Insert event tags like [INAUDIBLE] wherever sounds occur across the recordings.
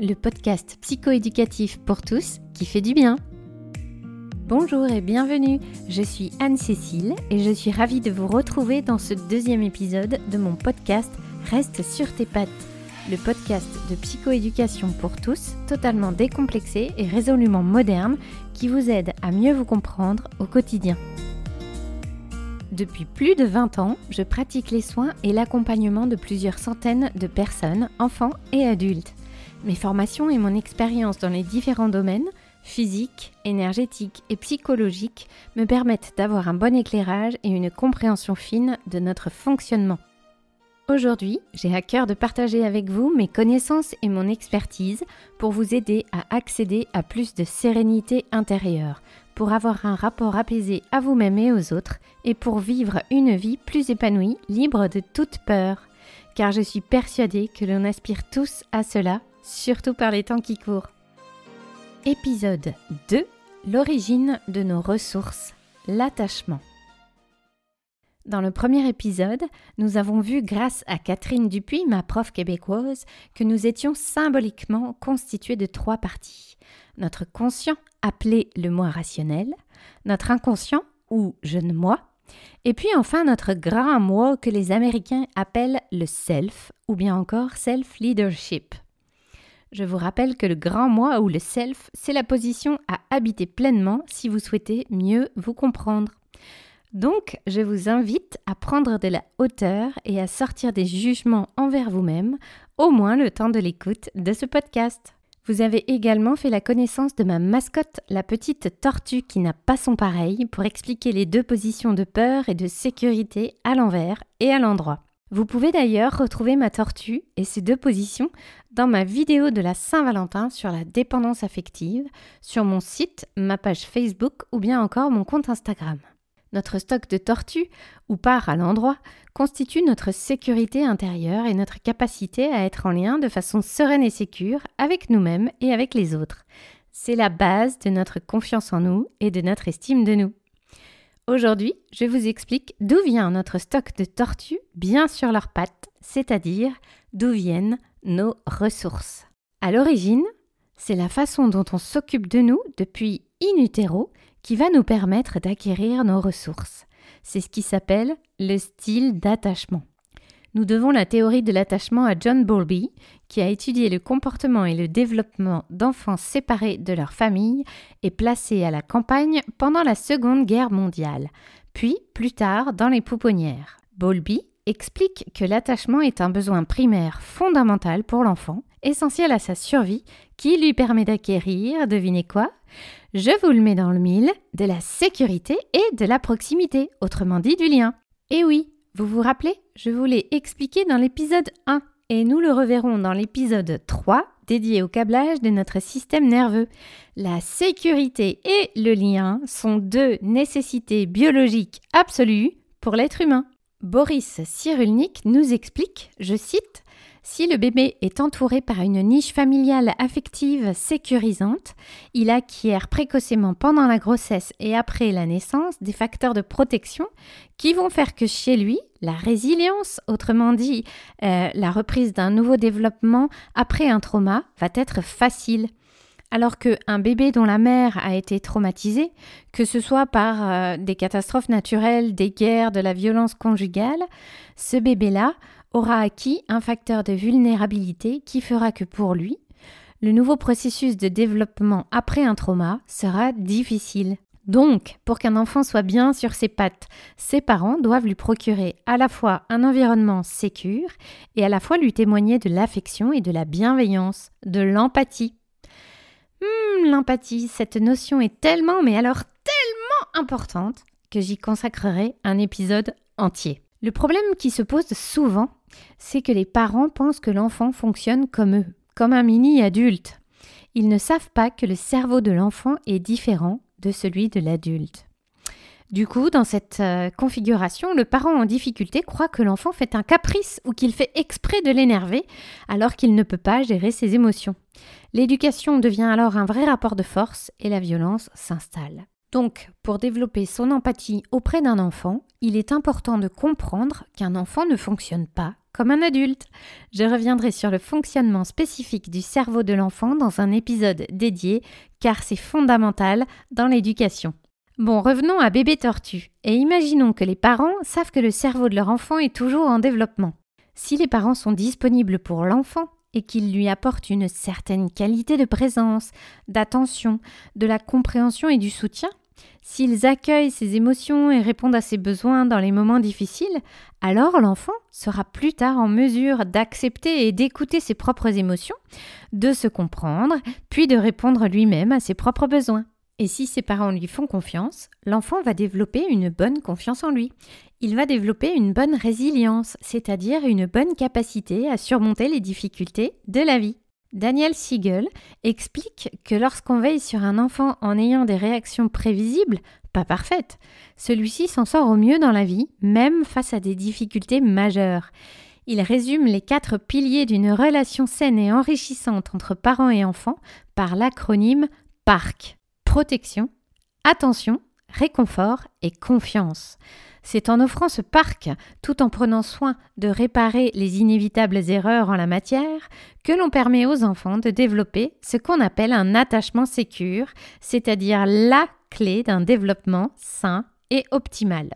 le podcast psychoéducatif pour tous qui fait du bien. Bonjour et bienvenue, je suis Anne-Cécile et je suis ravie de vous retrouver dans ce deuxième épisode de mon podcast Reste sur tes pattes, le podcast de psychoéducation pour tous, totalement décomplexé et résolument moderne qui vous aide à mieux vous comprendre au quotidien. Depuis plus de 20 ans, je pratique les soins et l'accompagnement de plusieurs centaines de personnes, enfants et adultes. Mes formations et mon expérience dans les différents domaines, physique, énergétique et psychologique, me permettent d'avoir un bon éclairage et une compréhension fine de notre fonctionnement. Aujourd'hui, j'ai à cœur de partager avec vous mes connaissances et mon expertise pour vous aider à accéder à plus de sérénité intérieure, pour avoir un rapport apaisé à vous-même et aux autres, et pour vivre une vie plus épanouie, libre de toute peur. Car je suis persuadée que l'on aspire tous à cela, surtout par les temps qui courent. Épisode 2 L'origine de nos ressources, l'attachement. Dans le premier épisode, nous avons vu grâce à Catherine Dupuis, ma prof québécoise, que nous étions symboliquement constitués de trois parties. Notre conscient, appelé le moi rationnel, notre inconscient, ou jeune moi, et puis enfin notre grand moi que les Américains appellent le self, ou bien encore self-leadership. Je vous rappelle que le grand moi ou le self, c'est la position à habiter pleinement si vous souhaitez mieux vous comprendre. Donc, je vous invite à prendre de la hauteur et à sortir des jugements envers vous-même, au moins le temps de l'écoute de ce podcast. Vous avez également fait la connaissance de ma mascotte, la petite tortue qui n'a pas son pareil, pour expliquer les deux positions de peur et de sécurité à l'envers et à l'endroit. Vous pouvez d'ailleurs retrouver ma tortue et ses deux positions dans ma vidéo de la Saint-Valentin sur la dépendance affective, sur mon site, ma page Facebook ou bien encore mon compte Instagram. Notre stock de tortues, ou part à l'endroit, constitue notre sécurité intérieure et notre capacité à être en lien de façon sereine et sécure avec nous-mêmes et avec les autres. C'est la base de notre confiance en nous et de notre estime de nous. Aujourd'hui, je vous explique d'où vient notre stock de tortues bien sur leurs pattes, c'est-à-dire d'où viennent nos ressources. À l'origine, c'est la façon dont on s'occupe de nous depuis in utero qui va nous permettre d'acquérir nos ressources. C'est ce qui s'appelle le style d'attachement. Nous devons la théorie de l'attachement à John Bowlby, qui a étudié le comportement et le développement d'enfants séparés de leur famille et placés à la campagne pendant la Seconde Guerre mondiale, puis plus tard dans les pouponnières. Bowlby explique que l'attachement est un besoin primaire fondamental pour l'enfant, essentiel à sa survie, qui lui permet d'acquérir, devinez quoi? Je vous le mets dans le mille, de la sécurité et de la proximité, autrement dit du lien. Et oui, vous vous rappelez, je vous l'ai expliqué dans l'épisode 1 et nous le reverrons dans l'épisode 3 dédié au câblage de notre système nerveux. La sécurité et le lien sont deux nécessités biologiques absolues pour l'être humain. Boris Cyrulnik nous explique, je cite, si le bébé est entouré par une niche familiale affective sécurisante, il acquiert précocement pendant la grossesse et après la naissance des facteurs de protection qui vont faire que chez lui, la résilience, autrement dit euh, la reprise d'un nouveau développement après un trauma, va être facile. Alors qu'un bébé dont la mère a été traumatisée, que ce soit par euh, des catastrophes naturelles, des guerres, de la violence conjugale, ce bébé-là aura acquis un facteur de vulnérabilité qui fera que pour lui, le nouveau processus de développement après un trauma sera difficile. Donc, pour qu'un enfant soit bien sur ses pattes, ses parents doivent lui procurer à la fois un environnement sécur et à la fois lui témoigner de l'affection et de la bienveillance, de l'empathie. Hum, l'empathie, cette notion est tellement, mais alors tellement importante que j'y consacrerai un épisode entier. Le problème qui se pose souvent, c'est que les parents pensent que l'enfant fonctionne comme eux, comme un mini-adulte. Ils ne savent pas que le cerveau de l'enfant est différent de celui de l'adulte. Du coup, dans cette euh, configuration, le parent en difficulté croit que l'enfant fait un caprice ou qu'il fait exprès de l'énerver alors qu'il ne peut pas gérer ses émotions. L'éducation devient alors un vrai rapport de force et la violence s'installe. Donc, pour développer son empathie auprès d'un enfant, il est important de comprendre qu'un enfant ne fonctionne pas comme un adulte. Je reviendrai sur le fonctionnement spécifique du cerveau de l'enfant dans un épisode dédié, car c'est fondamental dans l'éducation. Bon, revenons à bébé tortue, et imaginons que les parents savent que le cerveau de leur enfant est toujours en développement. Si les parents sont disponibles pour l'enfant et qu'ils lui apportent une certaine qualité de présence, d'attention, de la compréhension et du soutien, S'ils accueillent ses émotions et répondent à ses besoins dans les moments difficiles, alors l'enfant sera plus tard en mesure d'accepter et d'écouter ses propres émotions, de se comprendre, puis de répondre lui-même à ses propres besoins. Et si ses parents lui font confiance, l'enfant va développer une bonne confiance en lui. Il va développer une bonne résilience, c'est-à-dire une bonne capacité à surmonter les difficultés de la vie. Daniel Siegel explique que lorsqu'on veille sur un enfant en ayant des réactions prévisibles, pas parfaites, celui-ci s'en sort au mieux dans la vie, même face à des difficultés majeures. Il résume les quatre piliers d'une relation saine et enrichissante entre parents et enfants par l'acronyme PARC protection, attention, réconfort et confiance. C'est en offrant ce parc, tout en prenant soin de réparer les inévitables erreurs en la matière, que l'on permet aux enfants de développer ce qu'on appelle un attachement sécure, c'est-à-dire la clé d'un développement sain et optimal.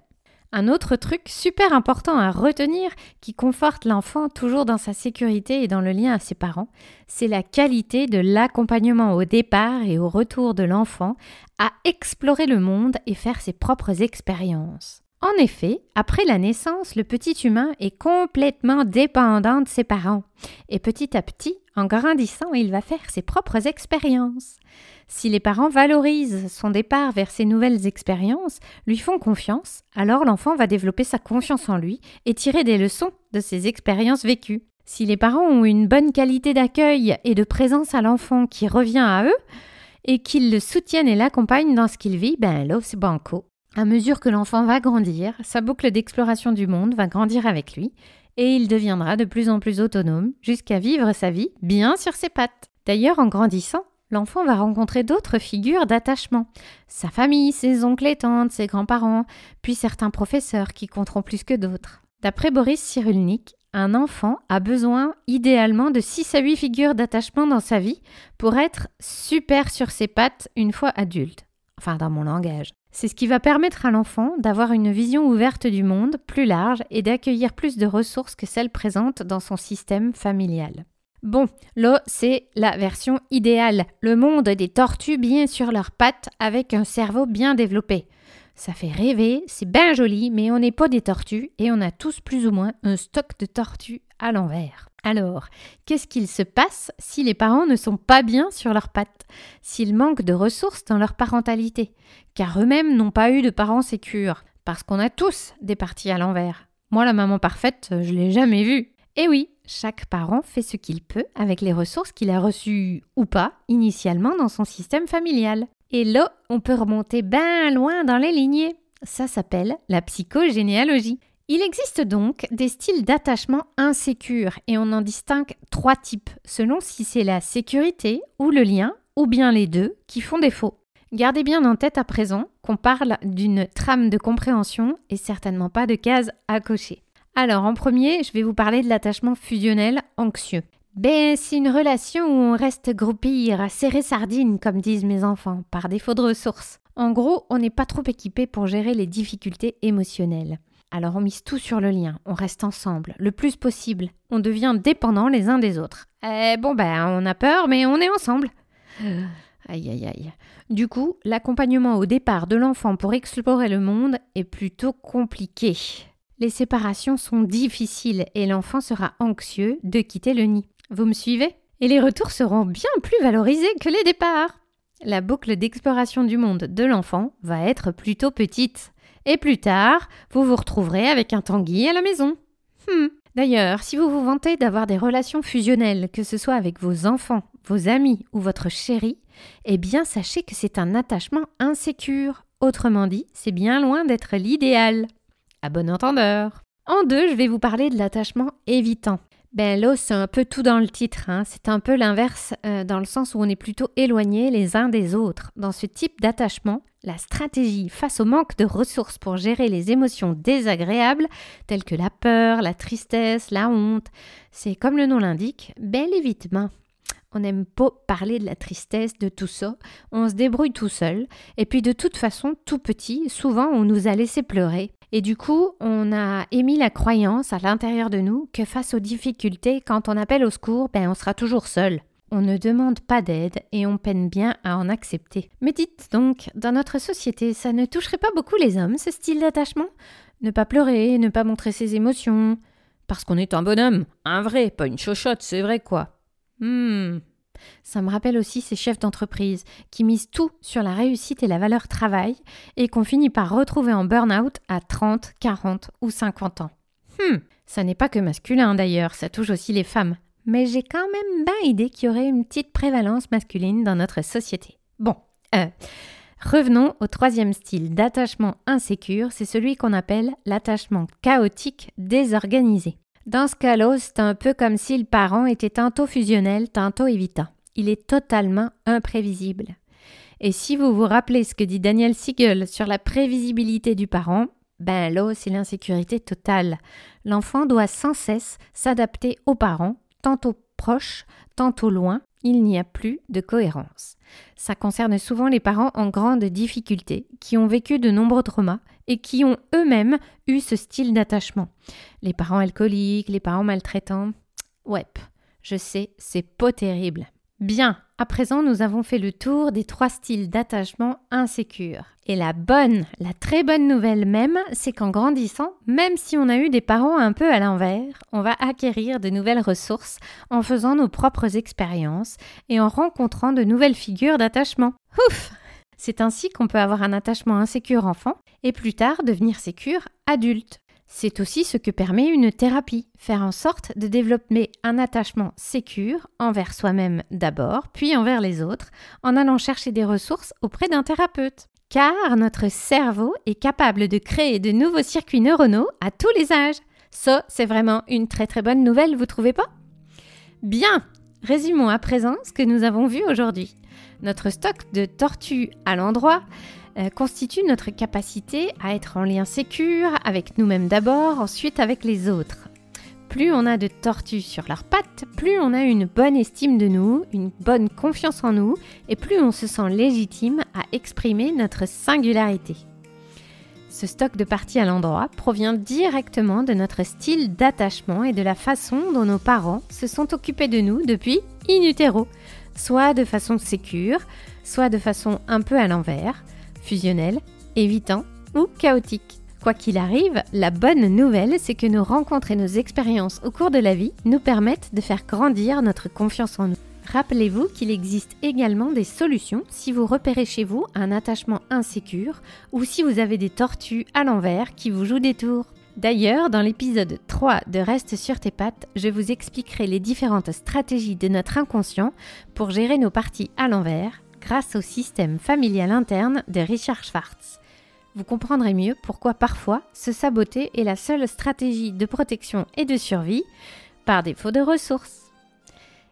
Un autre truc super important à retenir qui conforte l'enfant toujours dans sa sécurité et dans le lien à ses parents, c'est la qualité de l'accompagnement au départ et au retour de l'enfant à explorer le monde et faire ses propres expériences. En effet, après la naissance, le petit humain est complètement dépendant de ses parents. Et petit à petit, en grandissant, il va faire ses propres expériences. Si les parents valorisent son départ vers ces nouvelles expériences, lui font confiance, alors l'enfant va développer sa confiance en lui et tirer des leçons de ses expériences vécues. Si les parents ont une bonne qualité d'accueil et de présence à l'enfant qui revient à eux, et qu'ils le soutiennent et l'accompagnent dans ce qu'il vit, ben là, c'est banco. À mesure que l'enfant va grandir, sa boucle d'exploration du monde va grandir avec lui, et il deviendra de plus en plus autonome jusqu'à vivre sa vie bien sur ses pattes. D'ailleurs, en grandissant, l'enfant va rencontrer d'autres figures d'attachement. Sa famille, ses oncles et tantes, ses grands-parents, puis certains professeurs qui compteront plus que d'autres. D'après Boris Cyrulnik, un enfant a besoin idéalement de 6 à 8 figures d'attachement dans sa vie pour être super sur ses pattes une fois adulte. Enfin, dans mon langage. C'est ce qui va permettre à l'enfant d'avoir une vision ouverte du monde plus large et d'accueillir plus de ressources que celles présentes dans son système familial. Bon, là, c'est la version idéale. Le monde des tortues bien sur leurs pattes avec un cerveau bien développé. Ça fait rêver, c'est bien joli, mais on n'est pas des tortues et on a tous plus ou moins un stock de tortues à l'envers. Alors, qu'est-ce qu'il se passe si les parents ne sont pas bien sur leurs pattes, s'ils manquent de ressources dans leur parentalité, car eux-mêmes n'ont pas eu de parents sécures, parce qu'on a tous des parties à l'envers. Moi, la maman parfaite, je l'ai jamais vue. Et oui, chaque parent fait ce qu'il peut avec les ressources qu'il a reçues ou pas initialement dans son système familial. Et là, on peut remonter bien loin dans les lignées. Ça s'appelle la psychogénéalogie. Il existe donc des styles d'attachement insécures et on en distingue trois types selon si c'est la sécurité ou le lien ou bien les deux qui font défaut. Gardez bien en tête à présent qu'on parle d'une trame de compréhension et certainement pas de cases à cocher. Alors en premier, je vais vous parler de l'attachement fusionnel anxieux. Ben, c'est une relation où on reste groupir, serrer sardine, comme disent mes enfants, par défaut de ressources. En gros, on n'est pas trop équipé pour gérer les difficultés émotionnelles. Alors on mise tout sur le lien, on reste ensemble, le plus possible. On devient dépendants les uns des autres. Eh bon ben on a peur, mais on est ensemble. [SIGHS] Aïe aïe aïe. Du coup, l'accompagnement au départ de l'enfant pour explorer le monde est plutôt compliqué. Les séparations sont difficiles et l'enfant sera anxieux de quitter le nid. Vous me suivez? Et les retours seront bien plus valorisés que les départs. La boucle d'exploration du monde de l'enfant va être plutôt petite. Et plus tard, vous vous retrouverez avec un tanguy à la maison. Hmm. D'ailleurs, si vous vous vantez d'avoir des relations fusionnelles, que ce soit avec vos enfants, vos amis ou votre chéri, eh bien sachez que c'est un attachement insécure. Autrement dit, c'est bien loin d'être l'idéal. À bon entendeur. En deux, je vais vous parler de l'attachement évitant. Ben l'os, c'est un peu tout dans le titre. Hein. C'est un peu l'inverse euh, dans le sens où on est plutôt éloignés les uns des autres. Dans ce type d'attachement, la stratégie face au manque de ressources pour gérer les émotions désagréables, telles que la peur, la tristesse, la honte, c'est comme le nom l'indique, bel évitement. On n'aime pas parler de la tristesse, de tout ça. On se débrouille tout seul. Et puis de toute façon, tout petit, souvent on nous a laissé pleurer. Et du coup, on a émis la croyance à l'intérieur de nous que face aux difficultés, quand on appelle au secours, ben on sera toujours seul. On ne demande pas d'aide et on peine bien à en accepter. Mais dites donc, dans notre société, ça ne toucherait pas beaucoup les hommes, ce style d'attachement? Ne pas pleurer, ne pas montrer ses émotions? Parce qu'on est un bonhomme, un vrai, pas une chochotte, c'est vrai quoi. Hmm. Ça me rappelle aussi ces chefs d'entreprise qui misent tout sur la réussite et la valeur travail et qu'on finit par retrouver en burn-out à 30, 40 ou 50 ans. Hmm. Ça n'est pas que masculin d'ailleurs, ça touche aussi les femmes. Mais j'ai quand même bien idée qu'il y aurait une petite prévalence masculine dans notre société. Bon, euh, revenons au troisième style d'attachement insécure, c'est celui qu'on appelle l'attachement chaotique désorganisé. Dans ce cas-là, c'est un peu comme si le parent était tantôt fusionnel, tantôt évitant. Il est totalement imprévisible. Et si vous vous rappelez ce que dit Daniel Siegel sur la prévisibilité du parent, ben là, c'est l'insécurité totale. L'enfant doit sans cesse s'adapter aux parents, tantôt proches, tantôt loin, il n'y a plus de cohérence. Ça concerne souvent les parents en grande difficulté, qui ont vécu de nombreux traumas et qui ont eux-mêmes eu ce style d'attachement. Les parents alcooliques, les parents maltraitants. Ouais, je sais, c'est pas terrible. Bien, à présent nous avons fait le tour des trois styles d'attachement insécures. Et la bonne, la très bonne nouvelle même, c'est qu'en grandissant, même si on a eu des parents un peu à l'envers, on va acquérir de nouvelles ressources en faisant nos propres expériences et en rencontrant de nouvelles figures d'attachement. Ouf C'est ainsi qu'on peut avoir un attachement insécure enfant et plus tard devenir sécure adulte. C'est aussi ce que permet une thérapie, faire en sorte de développer un attachement sécure envers soi-même d'abord, puis envers les autres, en allant chercher des ressources auprès d'un thérapeute. Car notre cerveau est capable de créer de nouveaux circuits neuronaux à tous les âges. Ça, c'est vraiment une très très bonne nouvelle, vous trouvez pas? Bien, résumons à présent ce que nous avons vu aujourd'hui. Notre stock de tortues à l'endroit, euh, constitue notre capacité à être en lien sécure avec nous-mêmes d'abord, ensuite avec les autres. Plus on a de tortues sur leurs pattes, plus on a une bonne estime de nous, une bonne confiance en nous, et plus on se sent légitime à exprimer notre singularité. Ce stock de parties à l'endroit provient directement de notre style d'attachement et de la façon dont nos parents se sont occupés de nous depuis in utero, soit de façon sécure, soit de façon un peu à l'envers, fusionnel, évitant ou chaotique. Quoi qu'il arrive, la bonne nouvelle, c'est que nos rencontres et nos expériences au cours de la vie nous permettent de faire grandir notre confiance en nous. Rappelez-vous qu'il existe également des solutions si vous repérez chez vous un attachement insécure ou si vous avez des tortues à l'envers qui vous jouent des tours. D'ailleurs, dans l'épisode 3 de Reste sur tes pattes, je vous expliquerai les différentes stratégies de notre inconscient pour gérer nos parties à l'envers grâce au système familial interne de Richard Schwartz. Vous comprendrez mieux pourquoi parfois se saboter est la seule stratégie de protection et de survie par défaut de ressources.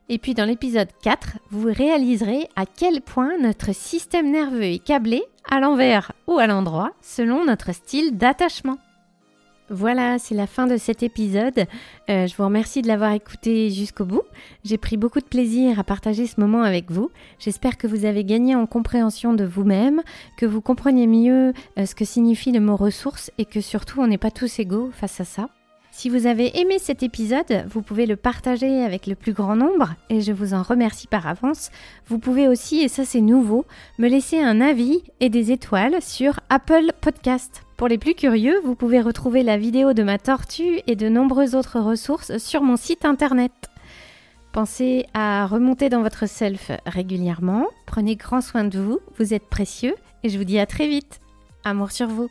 Et puis dans l'épisode 4, vous réaliserez à quel point notre système nerveux est câblé à l'envers ou à l'endroit selon notre style d'attachement. Voilà, c'est la fin de cet épisode. Euh, je vous remercie de l'avoir écouté jusqu'au bout. J'ai pris beaucoup de plaisir à partager ce moment avec vous. J'espère que vous avez gagné en compréhension de vous-même, que vous compreniez mieux euh, ce que signifie le mot ressources et que surtout on n'est pas tous égaux face à ça. Si vous avez aimé cet épisode, vous pouvez le partager avec le plus grand nombre et je vous en remercie par avance. Vous pouvez aussi, et ça c'est nouveau, me laisser un avis et des étoiles sur Apple Podcast. Pour les plus curieux, vous pouvez retrouver la vidéo de ma tortue et de nombreuses autres ressources sur mon site internet. Pensez à remonter dans votre self régulièrement. Prenez grand soin de vous, vous êtes précieux et je vous dis à très vite. Amour sur vous.